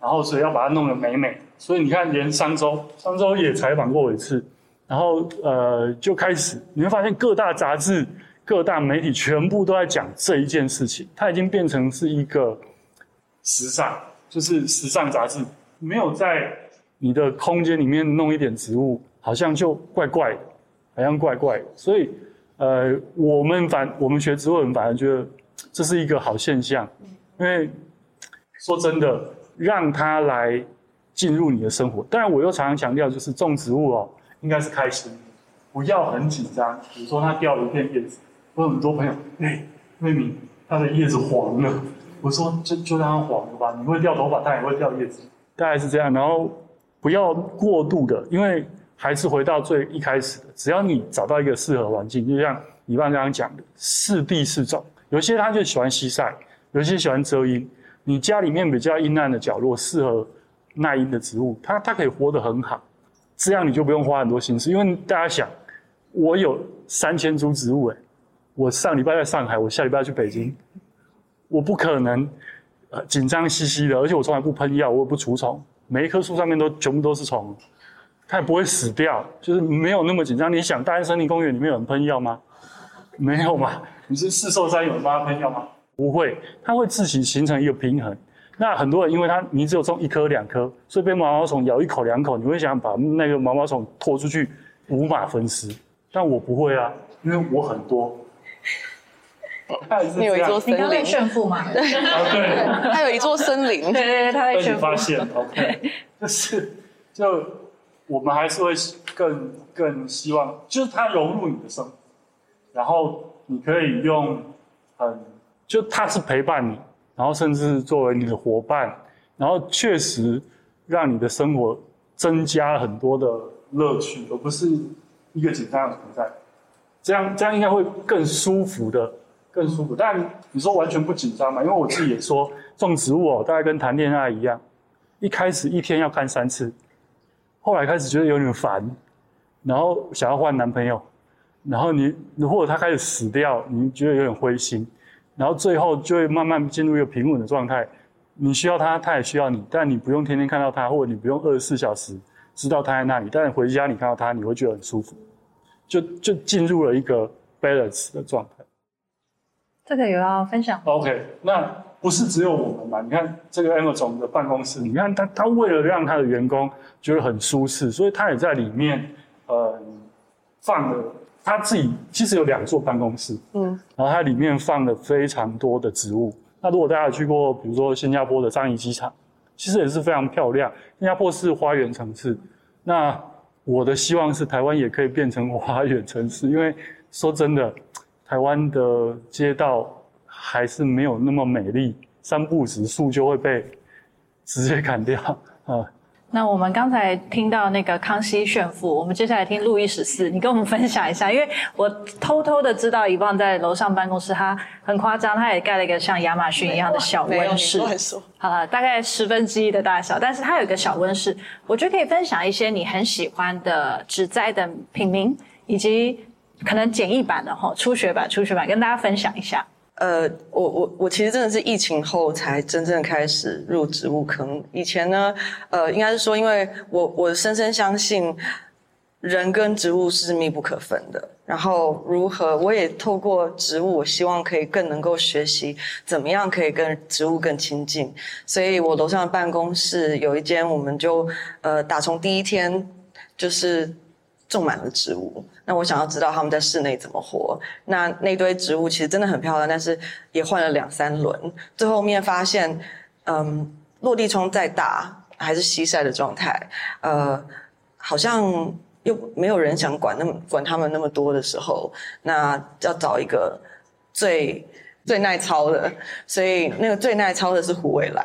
然后所以要把它弄得美美。所以你看，连商周，商周也采访过我一次，然后呃就开始你会发现各大杂志各大媒体全部都在讲这一件事情，它已经变成是一个时尚，就是时尚杂志，没有在你的空间里面弄一点植物，好像就怪怪的，好像怪怪的。所以，呃，我们反我们学植物人反而觉得这是一个好现象，因为说真的，让它来进入你的生活。当然，我又常常强调，就是种植物哦，应该是开心，不要很紧张。比如说，它掉了一片叶子。我很多朋友，哎、妹妹，它的叶子黄了。我说，就就让它黄了吧，你会掉头发，它也会掉叶子，大概是这样。然后不要过度的，因为还是回到最一开始的，只要你找到一个适合环境，就像你爸刚刚讲的，适地适种。有些他就喜欢西晒，有些喜欢遮阴。你家里面比较阴暗的角落，适合耐阴的植物，它它可以活得很好。这样你就不用花很多心思，因为大家想，我有三千株植物，诶我上礼拜在上海，我下礼拜去北京，我不可能呃紧张兮兮的，而且我从来不喷药，我也不除虫，每一棵树上面都全部都是虫，它也不会死掉，就是没有那么紧张。你想大安森林公园里面有人喷药吗？没有嘛？你是四兽山有人帮他喷药吗？不会，它会自己形成一个平衡。那很多人因为它你只有种一颗两颗，所以被毛毛虫咬一口两口，你会想把那个毛毛虫拖出去五马分尸，但我不会啊，因为我很多。你有一座森林，你刚在炫富吗？对，他有一座森林。对对对，他在炫富。发现，OK，就是就我们还是会更更希望，就是它融入你的生活，然后你可以用很，就它是陪伴你，然后甚至作为你的伙伴，然后确实让你的生活增加很多的乐趣，而不是一个紧张的存在。这样这样应该会更舒服的。更舒服，但你说完全不紧张嘛？因为我自己也说，种植物哦，大概跟谈恋爱一样，一开始一天要看三次，后来开始觉得有点烦，然后想要换男朋友，然后你如果他开始死掉，你觉得有点灰心，然后最后就会慢慢进入一个平稳的状态。你需要他，他也需要你，但你不用天天看到他，或者你不用二十四小时知道他在那里，但回家你看到他，你会觉得很舒服，就就进入了一个 balance 的状态。这个有要分享。OK，那不是只有我们嘛？你看这个 Emma 总的办公室，你看他他为了让他的员工觉得很舒适，所以他也在里面呃放了他自己其实有两座办公室，嗯，然后他里面放了非常多的植物。那如果大家有去过，比如说新加坡的樟宜机场，其实也是非常漂亮。新加坡是花园城市，那我的希望是台湾也可以变成花园城市，因为说真的。台湾的街道还是没有那么美丽，三不五时树就会被 直接砍掉啊。那我们刚才听到那个康熙炫富，我们接下来听路易十四，你跟我们分享一下，因为我偷偷的知道，以望在楼上办公室，他很夸张，他也盖了一个像亚马逊一样的小温室。好了，大概十分之一的大小，但是它有一个小温室，我觉得可以分享一些你很喜欢的植栽的品名，以及。可能简易版的哈，初学版、初学版，跟大家分享一下。呃，我我我其实真的是疫情后才真正开始入植物坑。以前呢，呃，应该是说，因为我我深深相信人跟植物是密不可分的。然后如何，我也透过植物，我希望可以更能够学习怎么样可以跟植物更亲近。所以我楼上的办公室有一间，我们就呃打从第一天就是。种满了植物，那我想要知道他们在室内怎么活。那那堆植物其实真的很漂亮，但是也换了两三轮，最后面发现，嗯，落地窗再大还是西晒的状态，呃，好像又没有人想管那么管他们那么多的时候，那要找一个最最耐操的，所以那个最耐操的是虎尾兰。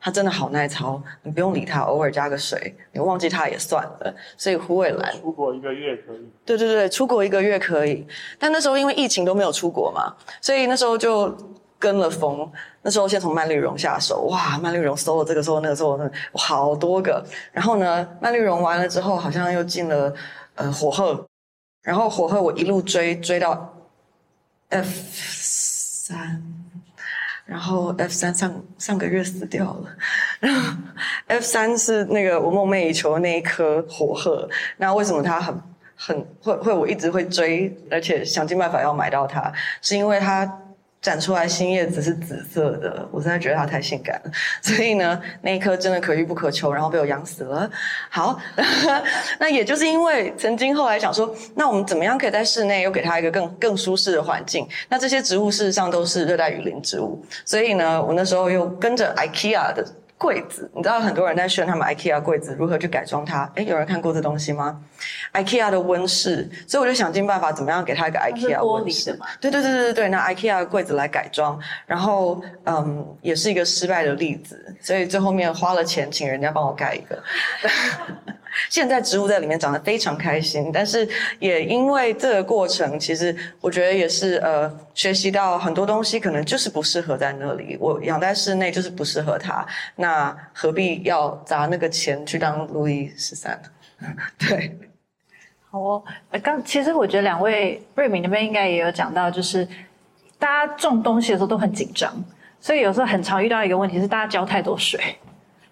它真的好耐操，你不用理它，偶尔加个水，你忘记它也算了。所以虎尾兰出国一个月可以。对对对，出国一个月可以。但那时候因为疫情都没有出国嘛，所以那时候就跟了风。那时候先从曼绿绒下手，哇，曼绿绒搜了这个搜那个搜，那好多个。然后呢，曼绿绒完了之后，好像又进了呃火鹤，然后火鹤我一路追追到 F 三。然后 F 三上上个月死掉了，然后 F 三是那个我梦寐以求的那一颗火鹤。那为什么它很很会会我一直会追，而且想尽办法要买到它，是因为它。展出来新叶子是紫色的，我真的觉得它太性感了，所以呢，那一颗真的可遇不可求，然后被我养死了。好，那也就是因为曾经后来想说，那我们怎么样可以在室内又给它一个更更舒适的环境？那这些植物事实上都是热带雨林植物，所以呢，我那时候又跟着 IKEA 的。柜子，你知道很多人在炫他们 IKEA 柜子如何去改装它？哎，有人看过这东西吗？IKEA 的温室，所以我就想尽办法怎么样给它一个 IKEA 温室。对对对对对，拿 IKEA 的柜子来改装，然后嗯，也是一个失败的例子，所以最后面花了钱请人家帮我盖一个。现在植物在里面长得非常开心，但是也因为这个过程，其实我觉得也是呃，学习到很多东西，可能就是不适合在那里。我养在室内就是不适合它，那何必要砸那个钱去当路易十三呢？对，好哦。刚其实我觉得两位瑞敏那边应该也有讲到，就是大家种东西的时候都很紧张，所以有时候很常遇到一个问题是大家浇太多水。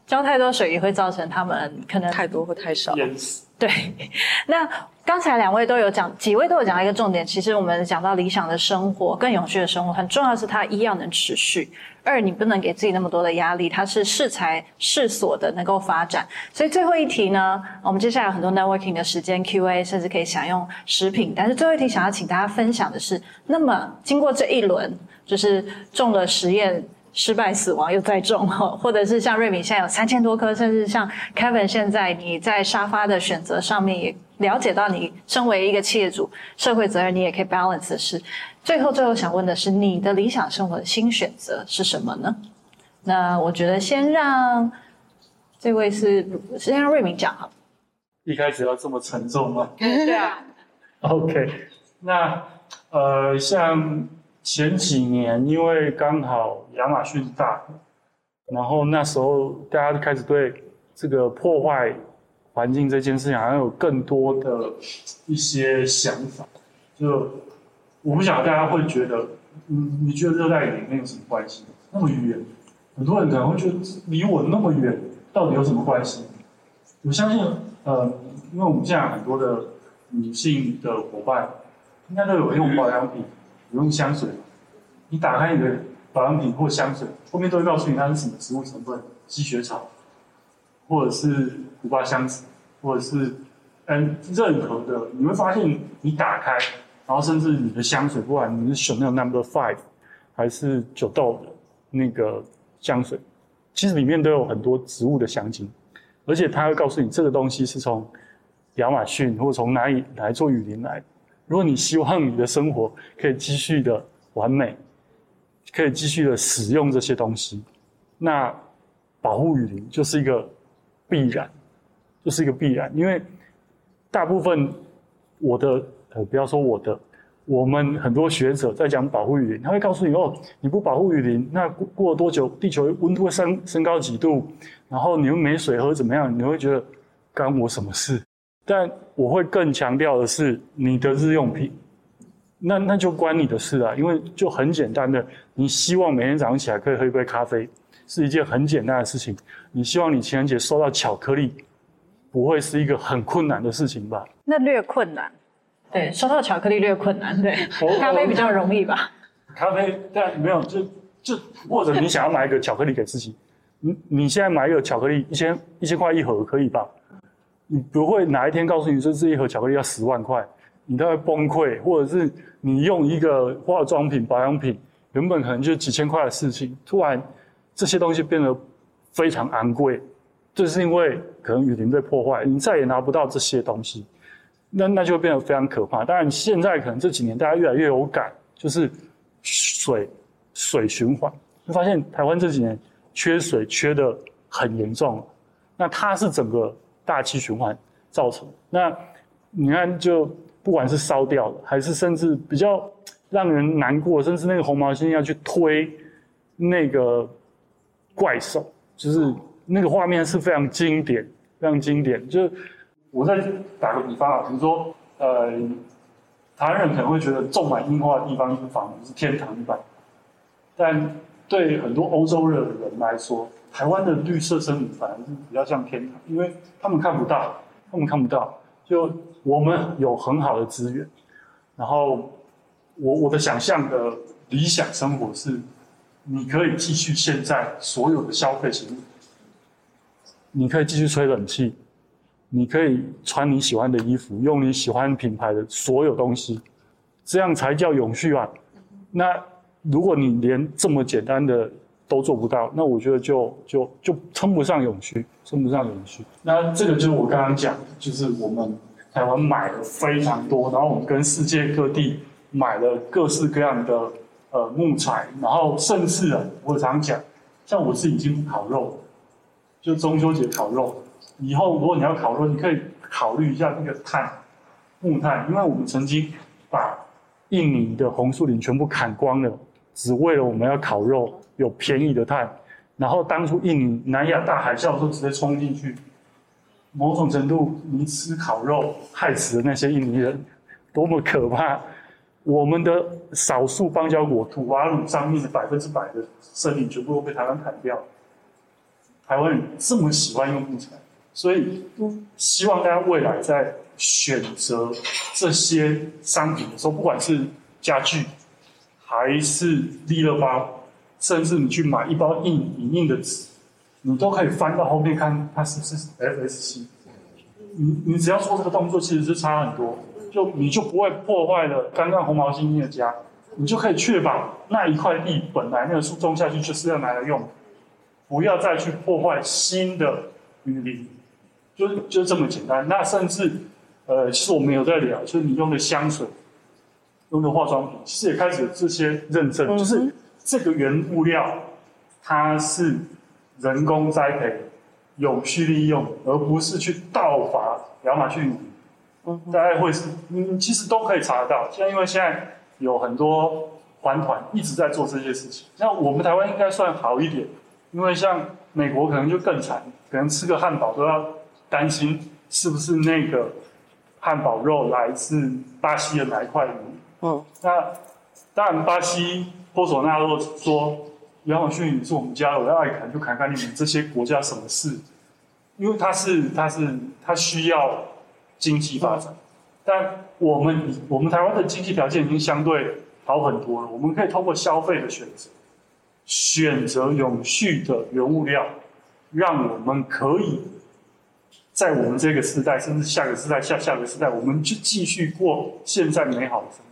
浇太多水也会造成他们可能太多或太少。Yes. 对，那刚才两位都有讲，几位都有讲到一个重点。其实我们讲到理想的生活、更永续的生活，很重要的是它一要能持续，二你不能给自己那么多的压力，它是适才适所的能够发展。所以最后一题呢，我们接下来有很多 networking 的时间 Q&A，甚至可以享用食品。但是最后一题想要请大家分享的是，那么经过这一轮，就是中了实验。失败、死亡又再种，或者是像瑞敏现在有三千多颗，甚至像 Kevin 现在你在沙发的选择上面也了解到，你身为一个企业主，社会责任你也可以 balance 的是。最后，最后想问的是，你的理想生活的新选择是什么呢？那我觉得先让这位是先让瑞敏讲好。一开始要这么沉重吗？对啊。OK，那呃像。前几年，因为刚好亚马逊大，然后那时候大家开始对这个破坏环境这件事情好像有更多的一些想法。就我不晓得大家会觉得，嗯，你觉得热带雨林有什么关系？那么远，很多人可能会觉得离我那么远，到底有什么关系？我相信，呃，因为我们现在很多的女性的伙伴，应该都有用保养品。用香水，你打开你的保养品或香水，后面都会告诉你它是什么植物成分，积雪草，或者是古巴香脂，或者是嗯任何的，你会发现你打开，然后甚至你的香水，不管你是选那种 Number Five，还是九豆的那个香水，其实里面都有很多植物的香精，而且它会告诉你这个东西是从亚马逊或从哪里来做雨林来的。如果你希望你的生活可以继续的完美，可以继续的使用这些东西，那保护雨林就是一个必然，就是一个必然。因为大部分我的呃，不要说我的，我们很多学者在讲保护雨林，他会告诉你哦，你不保护雨林，那过过了多久，地球温度会升升高几度，然后你又没水喝，怎么样？你会觉得干我什么事？但我会更强调的是，你的日用品，那那就关你的事啊，因为就很简单的，你希望每天早上起来可以喝一杯咖啡，是一件很简单的事情。你希望你情人节收到巧克力，不会是一个很困难的事情吧？那略困难，对，收到巧克力略困难，对，咖啡比较容易吧？咖啡，但没有，就就或者你想要买一个巧克力给自己，你你现在买一个巧克力，一千一千块一盒可以吧？你不会哪一天告诉你说这一盒巧克力要十万块，你都会崩溃，或者是你用一个化妆品、保养品，原本可能就几千块的事情，突然这些东西变得非常昂贵，这是因为可能雨林被破坏，你再也拿不到这些东西，那那就变得非常可怕。当然现在可能这几年大家越来越有感，就是水水循环，就发现台湾这几年缺水缺得很严重，那它是整个。大气循环造成，那你看，就不管是烧掉了，还是甚至比较让人难过，甚至那个红毛猩要去推那个怪兽，就是那个画面是非常经典，非常经典。就我再打个比方啊，比如说，呃，台湾人可能会觉得种满樱花的地方就是仿佛是天堂一般，但对很多欧洲的人来说，台湾的绿色森林反而是比较像天堂，因为他们看不到，他们看不到。就我们有很好的资源，然后我我的想象的理想生活是，你可以继续现在所有的消费行为，你可以继续吹冷气，你可以穿你喜欢的衣服，用你喜欢品牌的所有东西，这样才叫永续啊。那如果你连这么简单的都做不到，那我觉得就就就称不上永续，称不上永续。那这个就是我刚刚讲，就是我们台湾买了非常多，然后我们跟世界各地买了各式各样的呃木材，然后甚至啊，我常讲，像我是已经不烤肉，就中秋节烤肉，以后如果你要烤肉，你可以考虑一下那个炭，木炭，因为我们曾经把印尼的红树林全部砍光了，只为了我们要烤肉。有便宜的碳，然后当初印尼南亚大海啸的时候直接冲进去，某种程度你吃烤肉害死了那些印尼人，多么可怕！我们的少数邦交国土瓦鲁上面的百分之百的森林全部都被台湾砍掉。台湾人这么喜欢用木材，所以希望大家未来在选择这些商品的时候，不管是家具还是利乐包。甚至你去买一包印影印的纸，你都可以翻到后面看它是不是 FSC。你你只要做这个动作，其实是差很多，就你就不会破坏了刚刚红毛猩猩的家，你就可以确保那一块地本来那个树种下去就是要拿来用，不要再去破坏新的雨林，就就这么简单。那甚至呃，其实我们有在聊，就是你用的香水、用的化妆品，其实也开始有这些认证，嗯、就是。这个原物料，它是人工栽培、永续利用，而不是去盗伐亚马逊。嗯，大概会是，嗯，其实都可以查得到。现在因为现在有很多环团一直在做这些事情。那我们台湾应该算好一点，因为像美国可能就更惨，可能吃个汉堡都要担心是不是那个汉堡肉来自巴西的哪一块鱼。嗯，那当然巴西。波索纳洛说：“亚马逊你是我们家的，我要爱砍就砍砍你们这些国家什么事？因为他是他是他需要经济发展，但我们我们台湾的经济条件已经相对好很多了。我们可以通过消费的选择，选择永续的原物料，让我们可以在我们这个时代，甚至下个时代、下下个时代，我们就继续过现在美好的生活。”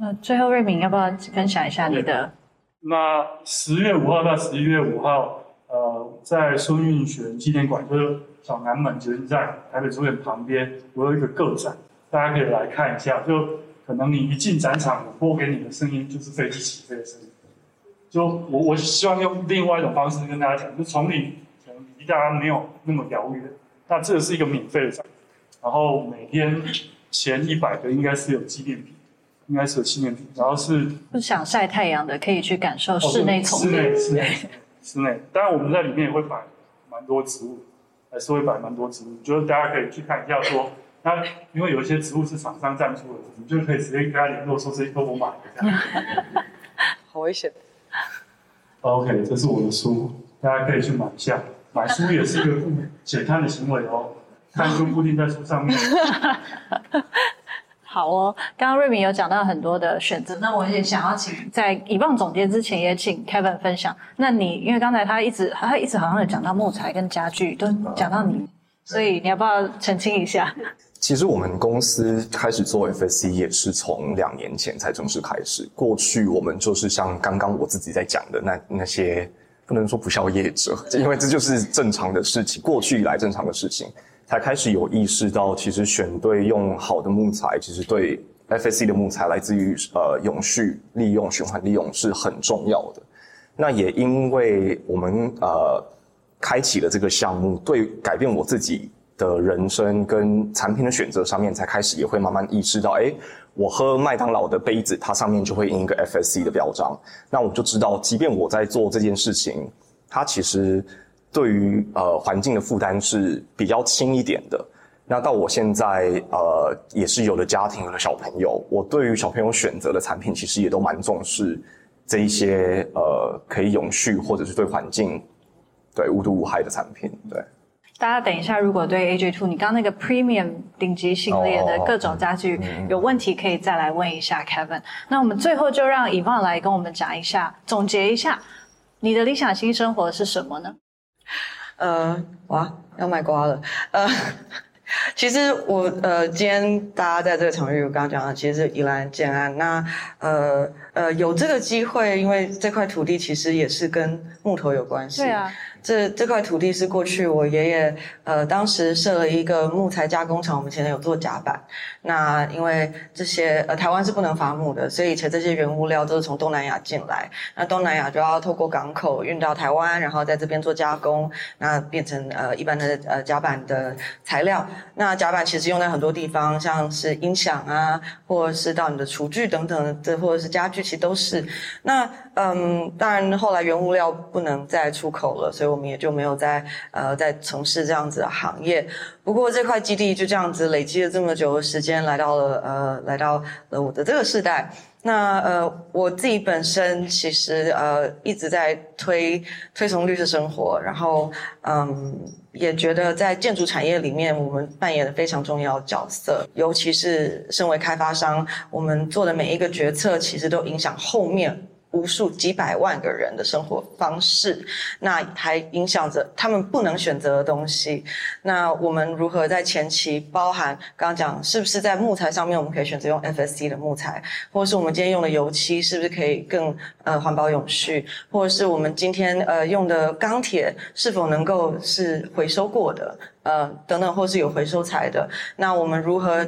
那最后，瑞敏要不要分享一下你的？那十月五号到十一月五号，呃，在孙运璇纪念馆，就是小南门捷运站台北书院旁边，我有一个个展，大家可以来看一下。就可能你一进展场，我播给你的声音就是飞机起飞的声音。就我我希望用另外一种方式跟大家讲，就从你可能离大家没有那么遥远，那这是一个免费的展，然后每天前一百个应该是有纪念品。应该是有纪念品，然后是不想晒太阳的，可以去感受室内丛林。室内，室内，室内。当然，我们在里面也会摆蛮多植物，还是会摆蛮多植物。就是大家可以去看一下，说那因为有一些植物是厂商赞助的，你就可以直接跟他联络，说这些都我买的。好危险。OK，这是我的书，大家可以去买一下。买书也是一个减碳的行为哦，看书固定在书上面。好哦，刚刚瑞明有讲到很多的选择，那我也想要请在以棒总结之前，也请 Kevin 分享。那你因为刚才他一直他一直好像有讲到木材跟家具，都讲到你，所以你要不要澄清一下？其实我们公司开始做 FSC 也是从两年前才正式开始。过去我们就是像刚刚我自己在讲的那那些，不能说不肖业者，因为这就是正常的事情，过去以来正常的事情。才开始有意识到，其实选对用好的木材，其实对 FSC 的木材来自于呃永续利用、循环利用是很重要的。那也因为我们呃开启了这个项目，对改变我自己的人生跟产品的选择上面，才开始也会慢慢意识到，诶，我喝麦当劳的杯子，它上面就会印一个 FSC 的标章，那我就知道，即便我在做这件事情，它其实。对于呃环境的负担是比较轻一点的。那到我现在呃也是有了家庭，有了小朋友，我对于小朋友选择的产品，其实也都蛮重视这一些呃可以永续或者是对环境对无毒无害的产品。对，大家等一下，如果对 AJ Two 你刚刚那个 Premium 顶级系列的各种家具有问题，可以再来问一下 Kevin。那我们最后就让 Yvonne 来跟我们讲一下，总结一下你的理想新生活是什么呢？呃，哇，要卖瓜了，呃。其实我呃，今天大家在这个场域，我刚刚讲了其实是宜兰建安。那呃呃，有这个机会，因为这块土地其实也是跟木头有关系。对啊。这这块土地是过去我爷爷呃当时设了一个木材加工厂，我们以前有做甲板。那因为这些呃台湾是不能伐木的，所以以前这些原物料都是从东南亚进来。那东南亚就要透过港口运到台湾，然后在这边做加工，那变成呃一般的呃甲板的材料。那甲板其实用在很多地方，像是音响啊，或者是到你的厨具等等，这或者是家具，其实都是。那嗯，当然后来原物料不能再出口了，所以我我们也就没有再呃再从事这样子的行业。不过这块基地就这样子累积了这么久的时间，来到了呃来到了我的这个时代。那呃我自己本身其实呃一直在推推崇绿色生活，然后嗯也觉得在建筑产业里面我们扮演了非常重要的角色，尤其是身为开发商，我们做的每一个决策其实都影响后面。无数几百万个人的生活方式，那还影响着他们不能选择的东西。那我们如何在前期包含刚刚讲，是不是在木材上面我们可以选择用 FSC 的木材，或者是我们今天用的油漆是不是可以更呃环保永续，或者是我们今天呃用的钢铁是否能够是回收过的，呃等等，或是有回收材的？那我们如何？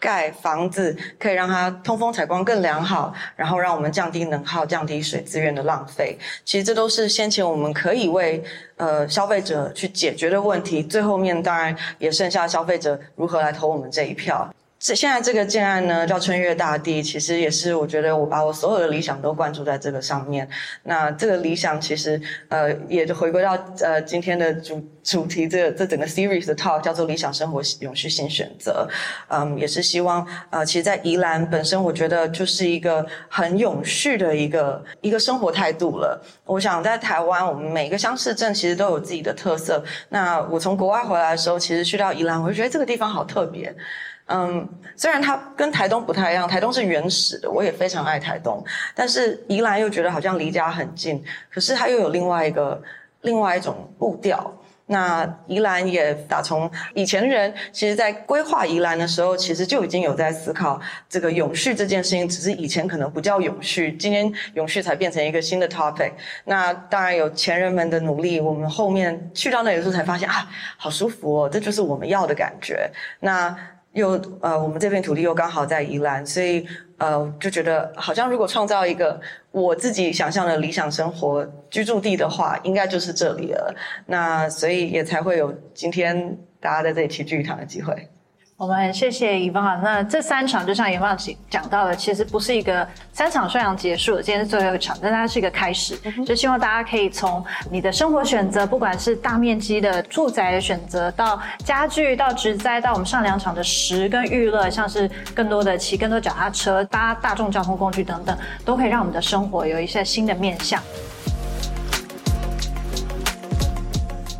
盖房子可以让它通风采光更良好，然后让我们降低能耗、降低水资源的浪费。其实这都是先前我们可以为呃消费者去解决的问题。最后面当然也剩下消费者如何来投我们这一票。这现在这个建案呢，叫春月大地，其实也是我觉得我把我所有的理想都灌注在这个上面。那这个理想其实呃，也就回归到呃今天的主主题，这这整个 series 的 talk 叫做理想生活永续性选择。嗯，也是希望呃，其实，在宜兰本身，我觉得就是一个很永续的一个一个生活态度了。我想在台湾，我们每个乡市镇其实都有自己的特色。那我从国外回来的时候，其实去到宜兰，我就觉得这个地方好特别。嗯，虽然它跟台东不太一样，台东是原始的，我也非常爱台东，但是宜兰又觉得好像离家很近，可是它又有另外一个另外一种步调。那宜兰也打从以前人，其实在规划宜兰的时候，其实就已经有在思考这个永续这件事情，只是以前可能不叫永续，今天永续才变成一个新的 topic。那当然有前人们的努力，我们后面去到那里的时候才发现啊，好舒服哦，这就是我们要的感觉。那。又呃，我们这片土地又刚好在宜兰，所以呃，就觉得好像如果创造一个我自己想象的理想生活居住地的话，应该就是这里了。那所以也才会有今天大家在这里齐聚一堂的机会。我们很谢谢 Yvonne。那这三场就像 Yvonne 讲到的，其实不是一个三场虽然结束了，今天是最后一场，但它是一个开始。就希望大家可以从你的生活选择，不管是大面积的住宅的选择，到家具，到植栽，到我们上两场的食跟娱乐，像是更多的骑更多脚踏车、搭大众交通工具等等，都可以让我们的生活有一些新的面向。